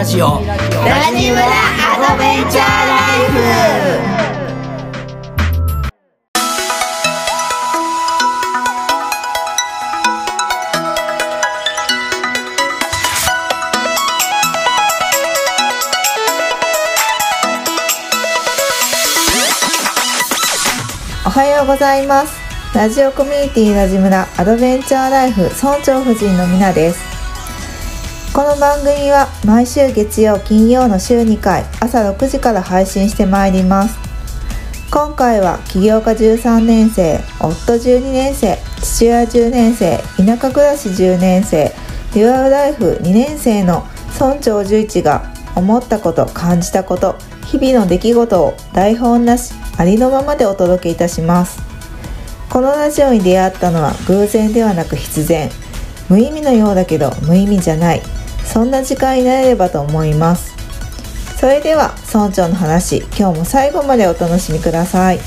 ラジオ。ラジムラアドベンチャーライフおはようございますラジオコミュニティラジムラアドベンチャーライフ村長夫人のみなですこの番組は毎週月曜金曜の週2回朝6時から配信してまいります。今回は起業家13年生夫12年生父親10年生田舎暮らし10年生デュアルライフ2年生の村長11が思ったこと感じたこと日々の出来事を台本なしありのままでお届けいたします。このラジオに出会ったのは偶然ではなく必然。無意味のようだけど無意味じゃない。そんな時間になれればと思います。それでは村長の話今日も最後までお楽しみください。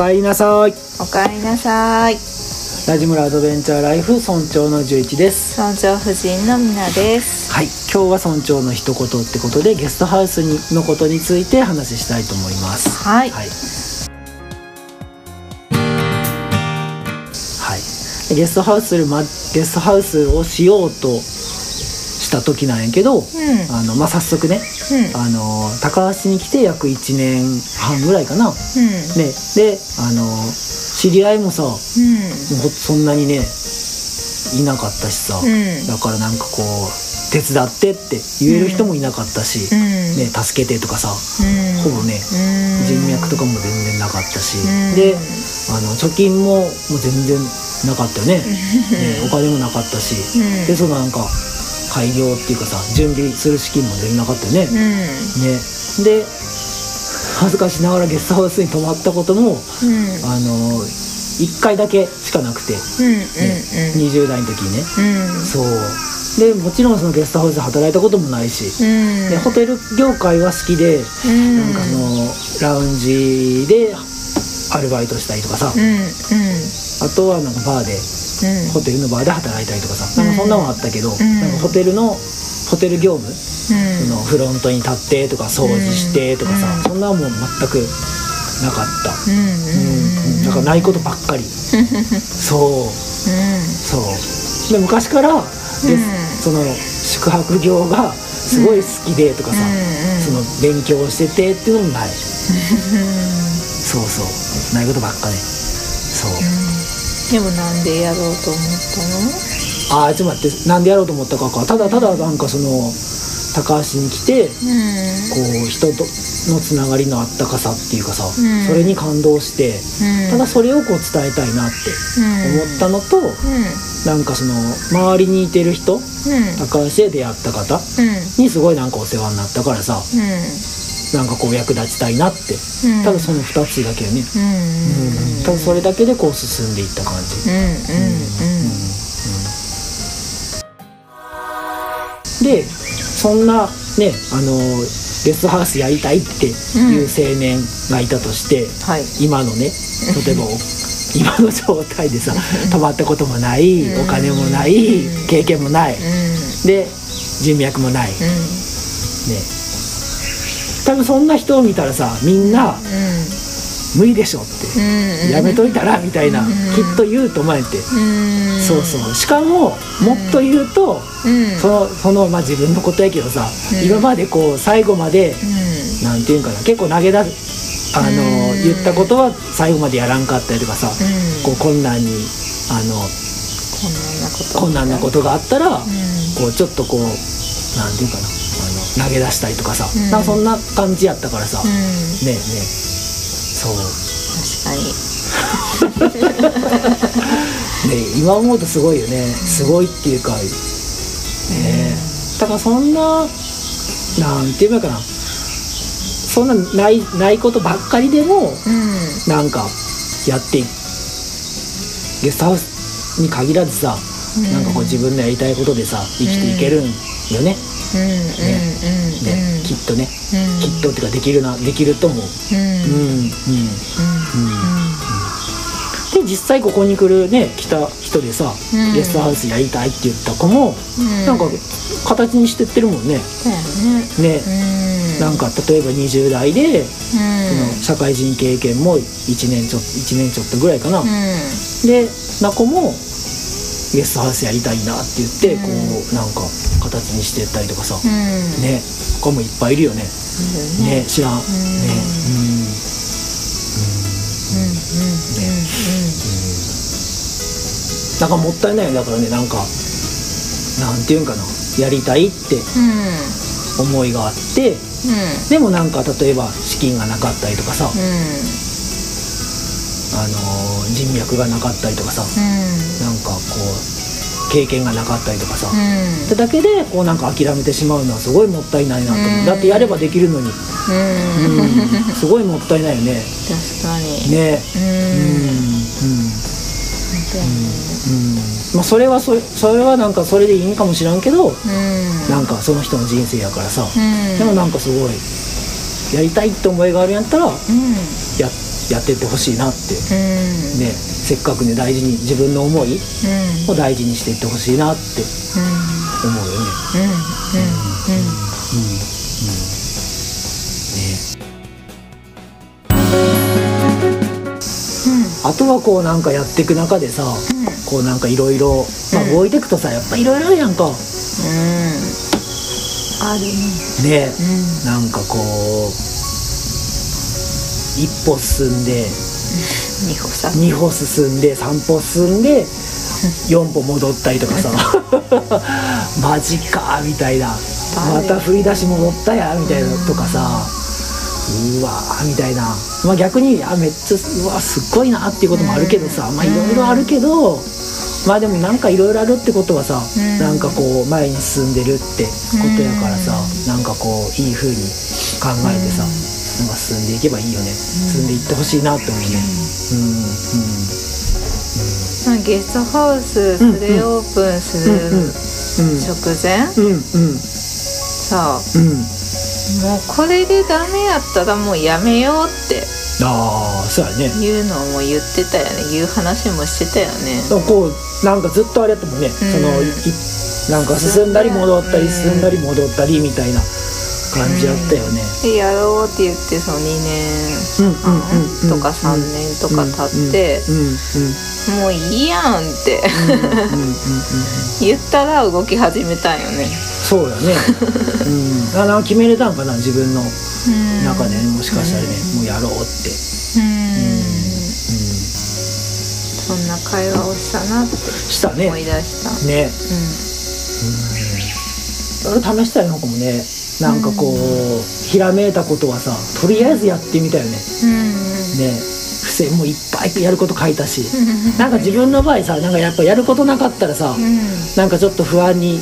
かえりなさい。おかえりなさい。ラジムラアドベンチャーライフ村長の11です。村長夫人のみなです。はい。今日は村長の一言ってことでゲストハウスにのことについて話したいと思います。はい。はい、はい、ゲストハウス、ま、ゲストハウスをしようとした時なんやけど、うん。あのまあ、早速ね、うん。あの高橋に来て約1年半ぐらいかな、ね、うん。であの知り合いもさもううんそんなにねいなかったしさ、うん。だからなんかこう手伝ってって言える人もいなかったし、うん。ね、助けてとかさ、うん。ほぼねうん。人脈とかも全然なかったし、うん。であの貯金ももう全然なかったよね。ねお金もなかったし、うん。でそのなんか開業っていうかさ準備する資金も全然なかったよね、うん。ね。で恥ずかしながらゲストハウスに泊まったこともうん。あの1回だけしかなくて、ねうんうんうん。20代の時にね、うん。そう。でもちろんそのゲストハウスで働いたこともないし、うん。でホテル業界は好きで、うん。なんかそのラウンジでアルバイトしたりとかさ、あとはなんかバーでうんホテルのバーで働いたりとかさ、なんかそんなのもあったけど、ん。なんかホテルのホテル業務、うん。そのフロントに立ってとか掃除してとかさ、うん。そんなもん全くなかった、うんうんからないことばっかり。そう。そう。で昔からで、その宿泊業がすごい好きでとかさ、その勉強しててっていうのもない、そうそう。ないことばっかね。そう、でもなんでやろうと思ったああちょっと待ってなんでやろうと思ったかか。ただただなんかその高橋に来てこう人とのつながりのあったかさっていうかさ、ん。それに感動してのただそれをこう伝えたいなって思ったのと、なんかその周りにいてる人高橋で出会った方にすごいなんかお世話になったからさなんかこう役立ちたいなって。ただその2つだけよね、うん。ただそれだけでこう進んでいった感じ、でそんなねあのゲストハウスやりたいっていう青年がいたとして、はい。今のね例えばお 今の状態でさ 泊まったこともないお金もない経験もないで人脈もない。ね多分そんな人を見たらさみんな無理でしょって。やめといたらみたいなきっと言うと思えて。そうそう。しかももっと言うとそのそのまあ自分のことやけどさ今までこう最後までなんていうんかな結構投げ出すあの言ったことは最後までやらんかったりとかさこう困難にあの困難なことがあったら。こうちょっとこうなんていうかな投げ出したりとかさなんかそんな感じやったからさ。ねえねえ。そう。確かに。ね今思うとすごいよね。すごいっていうかねだからそんななんていいかな。そんなないないことばっかりでもなんかやっていゲストハウスに限らずさ、うん。なんかこう自分のやりたいことでさ生きていけるんよね、うんうんうんねきっとね、うん。きっとっていうかできるなできると思う。うん。うんうんで実際ここに来るね来た人でさ、うん。ゲストハウスやりたいって言った子も、うん。なんか形にしてってるもんね。ね。ね、うん。なんか例えば20代で、うん。その社会人経験も1年ちょ1年ちょっとぐらいかな、うん。でな子もゲストハウスやりたいなって言って、うん。こうなんか形にしてったりとかさ、うん。ね。子もいっぱいいるよね。ね。知らん、ね。うん。なんかもったいないよだからねなんかなんていうんかな。やりたいってうん。思いがあってでもなんか例えば資金がなかったりとかさ、あのー人脈がなかったりとかさ、なんかこう経験がなかったりとかさ、ってだけでこうなんか諦めてしまうのはすごいもったいないなと思う、うん。だってやればできるのに、うん、すごいもったいないよね。確かに。ね。うん。うん。うん。うん。まあそれはそれそれはなんかそれでいいんかもしらんけどうん。なんかその人の人生やからさ、うん。でもなんかすごいやりたいって思いがあるんやったらやうんやってってほしいなって。うん。ねせっかくね大事に自分の思いうん。を大事にしていってほしいなって思うよね。うん。うん。あとはこうなんかやっていく中でさ、こうなんかいろいろ動いていくとさやっぱいろいろあるやんか。うん。あるね。ね。うん。なんかこう一歩進んで 二歩先二歩進んで三歩進んで 四歩戻ったりとかさ。マジかみたいな。また振り出し戻ったやみたいなとかさ。うわーみたいな。まあ逆にあめっちゃうわすっごいなっていうこともあるけどさ。まあいろいろあるけどまあでもなんかいろいろあるってことはさ、ん。なんかこう前に進んでるってことやからさ、なんかこういい風に考えてさ、なんか進んでいけばいいよね、進んでいってほしいなって思うね。うん。ゲストハウスプレオープンする直前？さうん。もうこれでダメやったらもうやめようって。ああそうやね。いうのも言ってたよね。言う話もしてたよね。こうなんかずっとあれやったもんね、ん。そのいなんか進んだり戻ったりうん。進んだり戻ったりみたいな感じやったよね、でやろうって言ってその2年うん、うんうんうんとか3年とか経ってうんうんうんもういいやんって。うんうんうんうん。言ったら動き始めたんよね。そうやね。うん。あ決めれたんかな自分のうん。中でねもしかしたらね、もうやろうって。うん。そんな会話をしたなってしたね思い出した。ね。う試したいのかもねなんかこう、ひらめいたことはさとりあえずやってみたよね。んうんね。付箋もいっぱいやること書いたし。なんか自分の場合さなんかやっぱやることなかったらさ、うん。なんかちょっと不安に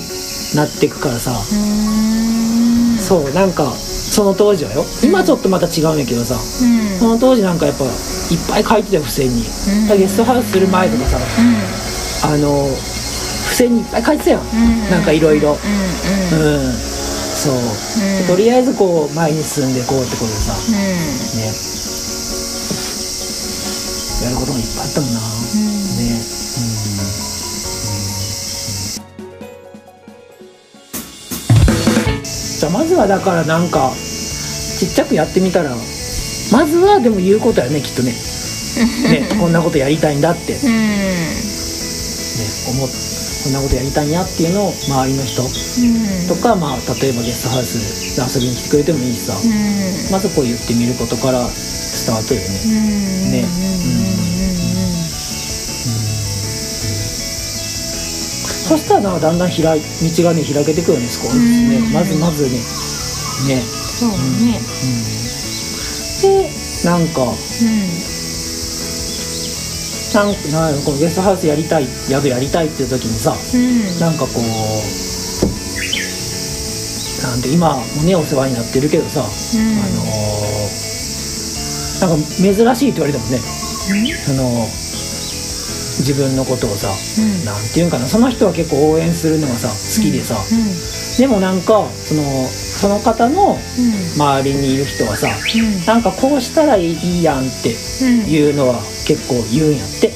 なっていくからさ、うん。そうなんかその当時はよ。今ちょっとまた違うんやけどさ、うん。その当時なんかやっぱいっぱい書いてたよ付箋に、だからゲストハウスする前とかさあの付箋にいっぱい書いてたよ、ん。なんかいろいろ。うんうん。うんそう、うん。とりあえずこう前に進んでいこうってことでさ。うん。ね。やることもいっぱいあったもんな、ね。うん。じゃあまずはだからなんかちっちゃくやってみたらまずはでも言うことやねきっとね。ねこんなことやりたいんだって、ね、思っこんなことやりたいんやっていうのを周りの人とか、まあ、例えばゲストハウスで遊びに来てくれてもいいしさ、まずこう言ってみることからスタートよね。ね。そしたらだんだん開い道がね開けてくるよね少しね。うん。まずまずね。ね。そうね。でなんかなんなんこのゲストハウスやりたい宿やりたいっていう時にさなんかこうなんて今もねお世話になってるけどさ、あのーなんか珍しいって言われたもん。ねその自分のことをさ、うん。なんていうんかなその人は結構応援するのがさ好きでさ、でもなんかそのその方の周りにいる人はさなんかこうしたらいいやんっていうのは結構言うんやって。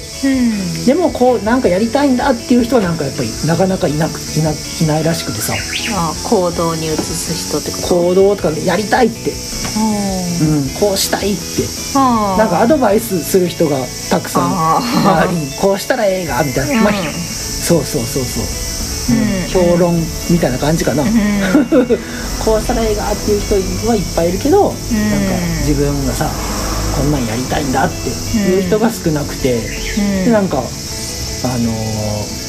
でもこうなんかやりたいんだっていう人はなんかやっぱりなかなかいなくいないないらしくてさ。あ行動に移す人ってこと？行動とかでやりたいって、うん、こうしたいって。なんかアドバイスする人がたくさんあ周りにこうしたらええがみたいな、まあうんそうそうそうそう、うん。評論みたいな感じかな、こうしたらええがっていう人はいっぱいいるけど、なんか自分がさこんなんやりたいんだっていう人が少なくて、でなんかあのー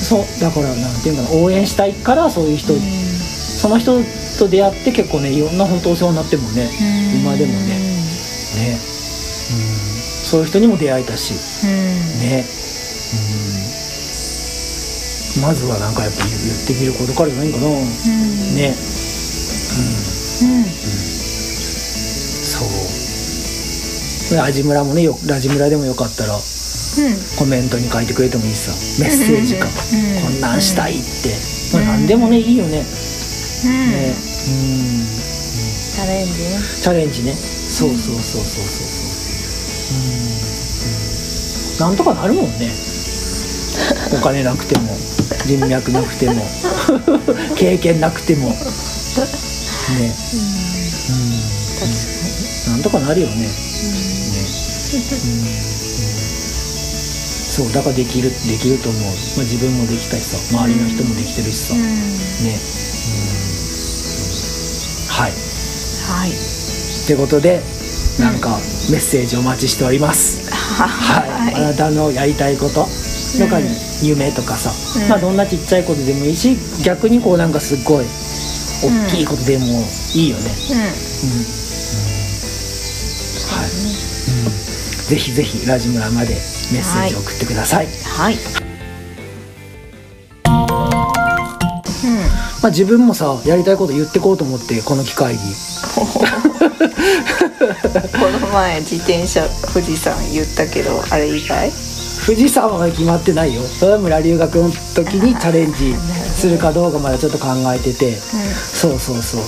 そうだからなんていうかな応援したいからそういう人、その人と出会って結構ねいろんな本当お世話になってもね、今でもねね、うん、そういう人にも出会えたしね、うん、まずはなんかやっぱ言言ってみることからじゃないかな、ね。そうで味村もねよラジ村でもよかったらコメントに書いてくれてもいいしさメッセージか、こんなんしたいって、まあ、何でもねいいよね、ねうん。チャレンジね。チャレンジね。そうそうそうそうそうそう。うん。うんなんとかなるもんね。お金なくても。人脈なくても。経験なくても。ね。うん。なんとかなるよね そうだからできるできると思う、まあ、自分もできたしさ周りの人もできてるしさ、ね。うん。はい。はい。ってことでなんかメッセージお待ちしております、はい、あなたのやりたいこととかに夢とかさ、うん。まあどんなちっちゃいことでもいいし逆にこうなんかすっごい大きいことでもいいよね、うんぜひぜひラジムラまでメッセージ送ってください、はい。まあ自分もさやりたいこと言ってこうと思ってこの機会に。この前自転車富士山言ったけどあれ以外富士山は決まってないよ。それは村留学の時にチャレンジするかどうかまだちょっと考えてて、そうそうそう。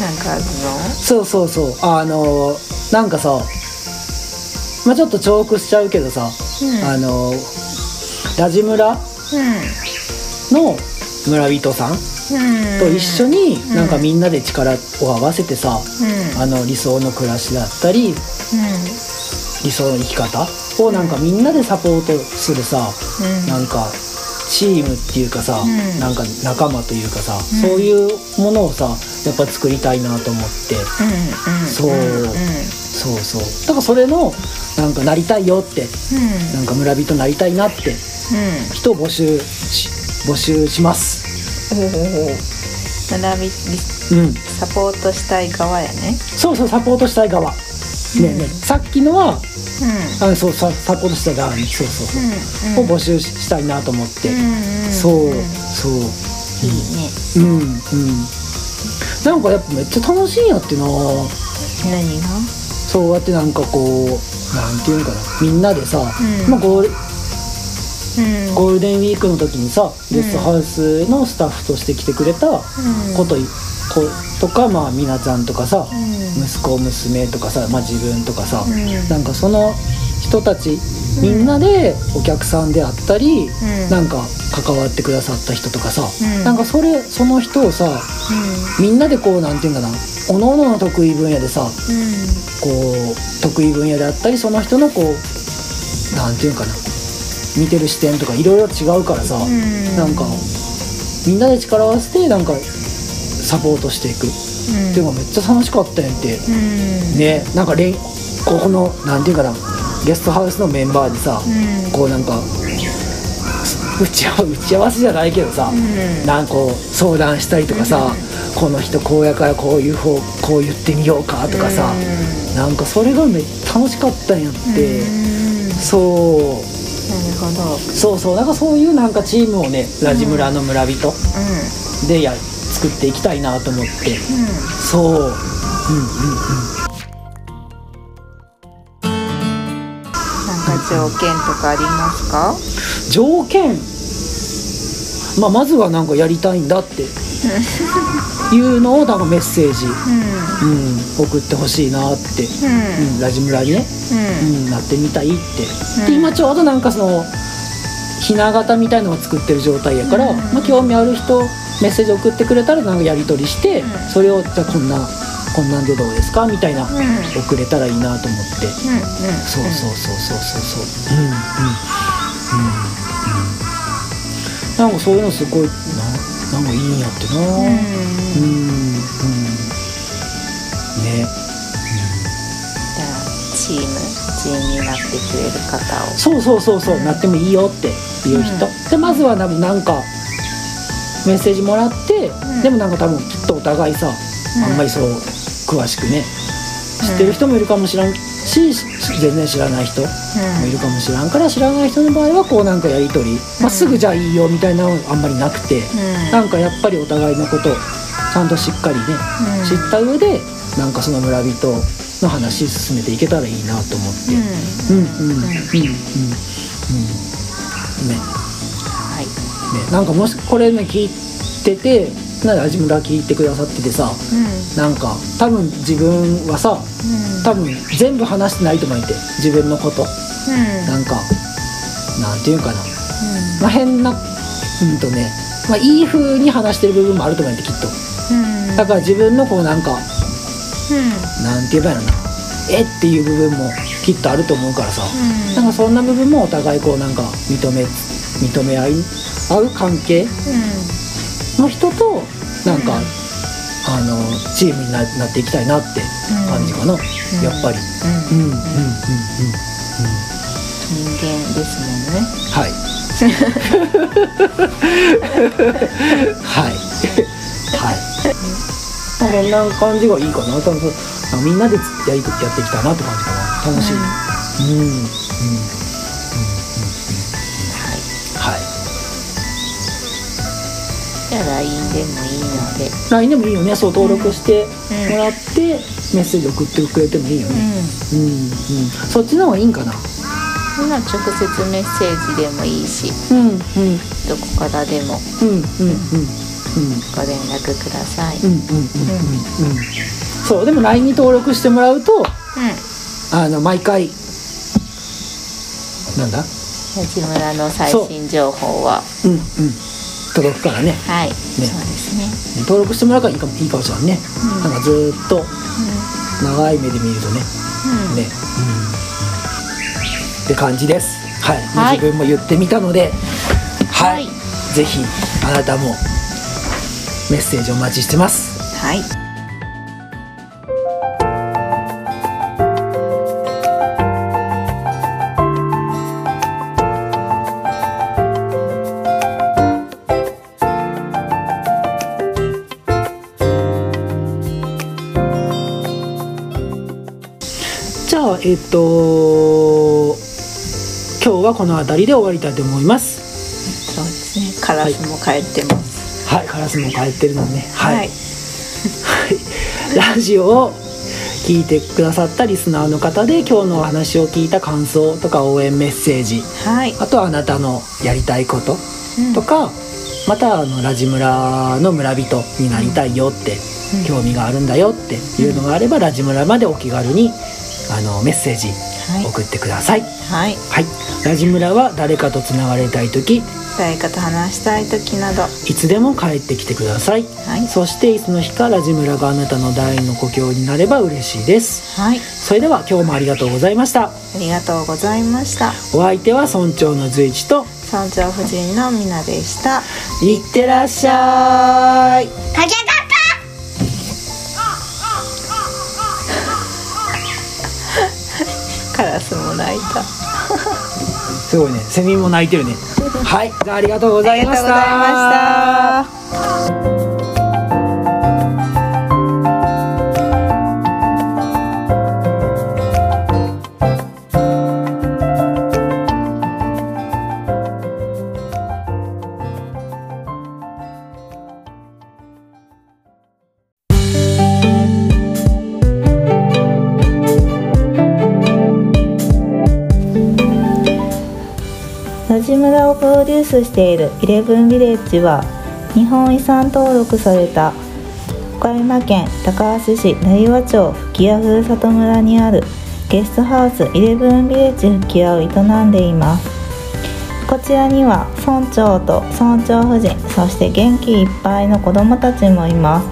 なんかあるの？そうそうそう。あのなんかさまあちょっと重複しちゃうけどさ、うん。あのラジ村の村人さんと一緒になんかみんなで力を合わせてさ、あの理想の暮らしだったり理想の生き方をなんかみんなでサポートするさ、なんかチームっていうかさ、ん。なんか仲間というかさ、そういうものをさやっぱ作りたいなと思って、そうそうそう。だからそれのなんかなりたいよって。なんか村人なりたいなって。人を募集し募集します。学びうん。サポートしたい側やね。そうそうサポートしたい側。ねえねえ。さっきのはあそうさサポートしたい側にそうそう。そう、を募集したいなと思って、そうそう。いいね。うんうん。なんかやっぱめっちゃ楽しいんやってな。何が？そうやってなんかこうなんていうのかなみんなでさ、うん。まあ、ゴールうん。ゴールデンウィークの時にさゲストハウスのスタッフとして来てくれたこと,、ことかまあみなちゃんとかさ、息子娘とかさ、まあ、自分とかさ、ん。なんかその人たちみんなでお客さんであったり、ん。なんか関わってくださった人とかさ、うん。なんかそれその人をさみんなでこうなんていうんかなおののの得意分野でさこう得意分野であったりその人のこうなんていうんかな。見てる視点とかいろいろ違うからさ、ん。なんかみんなで力を合わせてなんかサポートしていく。っていうのがめっちゃ楽しかったんやって、ねなんかれんここのなんていうかな。ゲストハウスのメンバーでさ、こうなんか打ち合わ打ち合わせじゃないけどさ、なんかこう相談したりとかさ、この人こうやからこういう方こう言ってみようかとかさ、なんかそれがめっちゃ楽しかったんやって、そう。なるほど。そうそう。なんかそういうなんかチームをねラジ村の村人でや作っていきたいなと思って、そう。うんうんうん。なんか条件とかありますか？条件？まあまずはなんかやりたいんだって いうのをなんかメッセージ、うん、送ってほしいなって、うん。うん、ラジムラにね、うん。うん、なってみたいって、うん。で今ちょうどなんかそのひな形みたいのを作ってる状態やから、うん。まあ、興味ある人メッセージ送ってくれたらなんかやり取りして、うん。それをじゃあこんなこんなんでどうですか？みたいな、うん。送れたらいいなと思って、そうそうそうそうそうそう。うんうんうん。うん。なんかそういうのすごいななんかいいんやってな。うん。うん。うん。ね。じゃあチーム一員になってくれる方を。そうそうそうそう、なってもいいよっていう人、でまずはななんかメッセージもらって、うん。でもなんか多分きっとお互いさ、うん。あんまりそう詳しくね知ってる人もいるかもしれんし全然知らない人もいるかもしらんから知らない人の場合はこうなんかやり取り、まあ、すぐじゃあいいよみたいなのはあんまりなくて、うん。なんかやっぱりお互いのことをちゃんとしっかりね、うん。知った上でなんかその村人の話進めていけたらいいなと思って。うんうんうん。うん。うん。ね。はい。ね。なんかもしこれね聞いててなら味村聞いてくださっててさうん。なんか多分自分はさうん。多分全部話してないと思って自分のこと。うん。なんかなんていうかな、まあ、変なうんとね、まあ、いい風に話してる部分もあると思ってきっと。うん。だから自分のこうなんかうん。なんて言えばいいのかな。えっていう部分もきっとあると思うからさ、うん。なんかそんな部分もお互いこうなんか認め認め合い合う関係の人となんか、あのチームにななっていきたいなって感じかな、やっぱり、うん。うん、うんうんうん。うん人間ですもんね。はい。はい。はい。こんな感じがいいかな。多分みんなでつやりやってきたなって感じかな。楽しい、うんうん LINE でもいいので。LINE でもいいよね。そう登録してもらって、メッセージ送ってくれてもいいよね。うん。うんそっちの方がいいんかな。今直接メッセージでもいいし。うんうん。どこからでも。うんうんうんうん。ご連絡ください、うんうんうんうんうん。そうでも LINE に登録してもらうとあの毎回なんだ？八村の最新情報は。うんうん届くからね。はい、そうですね。登録してもらうからいいかもいいかもしれないね、うん。なんかずーっと長い目で見るとね。うん。ね、って感じです。はい、もうはい。自分も言ってみたのではい、はい。ぜひあなたもメッセージお待ちしてます。はいえっ、と今日はこの辺りで終わりたいと思います。そうですね。カラスも帰ってます。はいカラスも帰ってるのね。はい、はい。はい、ラジオを聞いてくださったリスナーの方で今日のお話を聞いた感想とか応援メッセージ。はい。あとはあなたのやりたいことうん。とか、またあのラジ村の村人になりたいよって、うん。興味があるんだよっていうのがあれば、ラジ村までお気軽にあのメッセージはい送ってください。はいはい、ラジ村は誰かとつながれたい時誰かと話したい時などいつでも帰ってきてください。はいそしていつの日かラジ村があなたの第二の故郷になれば嬉しいです。はいそれでは今日もありがとうございました。ありがとうございましたお相手は村長の随一と村長夫人のみなでしたいってらっしゃい。泣いた すごいね、セミも鳴いてるね。はい、じゃあありがとうございました。イレブンビレッジは日本遺産登録された岡山県高梁市成羽町吹屋ふるさと村にあるゲストハウスイレブンビレッジ吹屋を営んでいます。こちらには村長と村長夫人そして元気いっぱいの子どもたちもいます。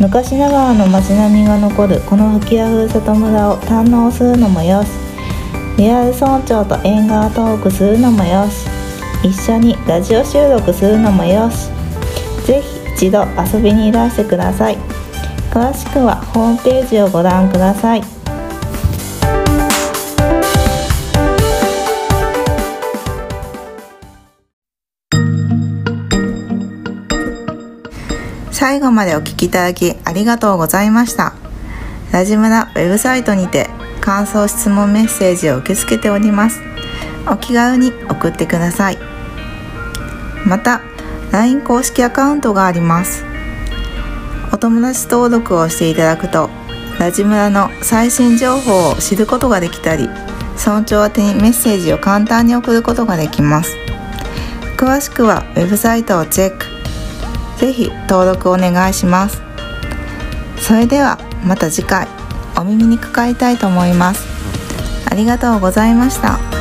昔ながらの街並みが残るこの吹屋ふるさと村を堪能するのもよし。リアル村長と縁側トークするのもよし。一緒にラジオ収録するのもよし。ぜひ一度遊びにいらしてください。詳しくはホームページをご覧ください。最後までお聞きいただきありがとうございました。ラジムラウェブサイトにて感想質問メッセージを受け付けております。お気軽に送ってください。また LINE 公式アカウントがあります。お友達登録をしていただくとラジムラの最新情報を知ることができたり村長宛てにメッセージを簡単に送ることができます。詳しくはウェブサイトをチェック。ぜひ登録お願いします。それではまた次回お耳にかかりたいと思います。ありがとうございました。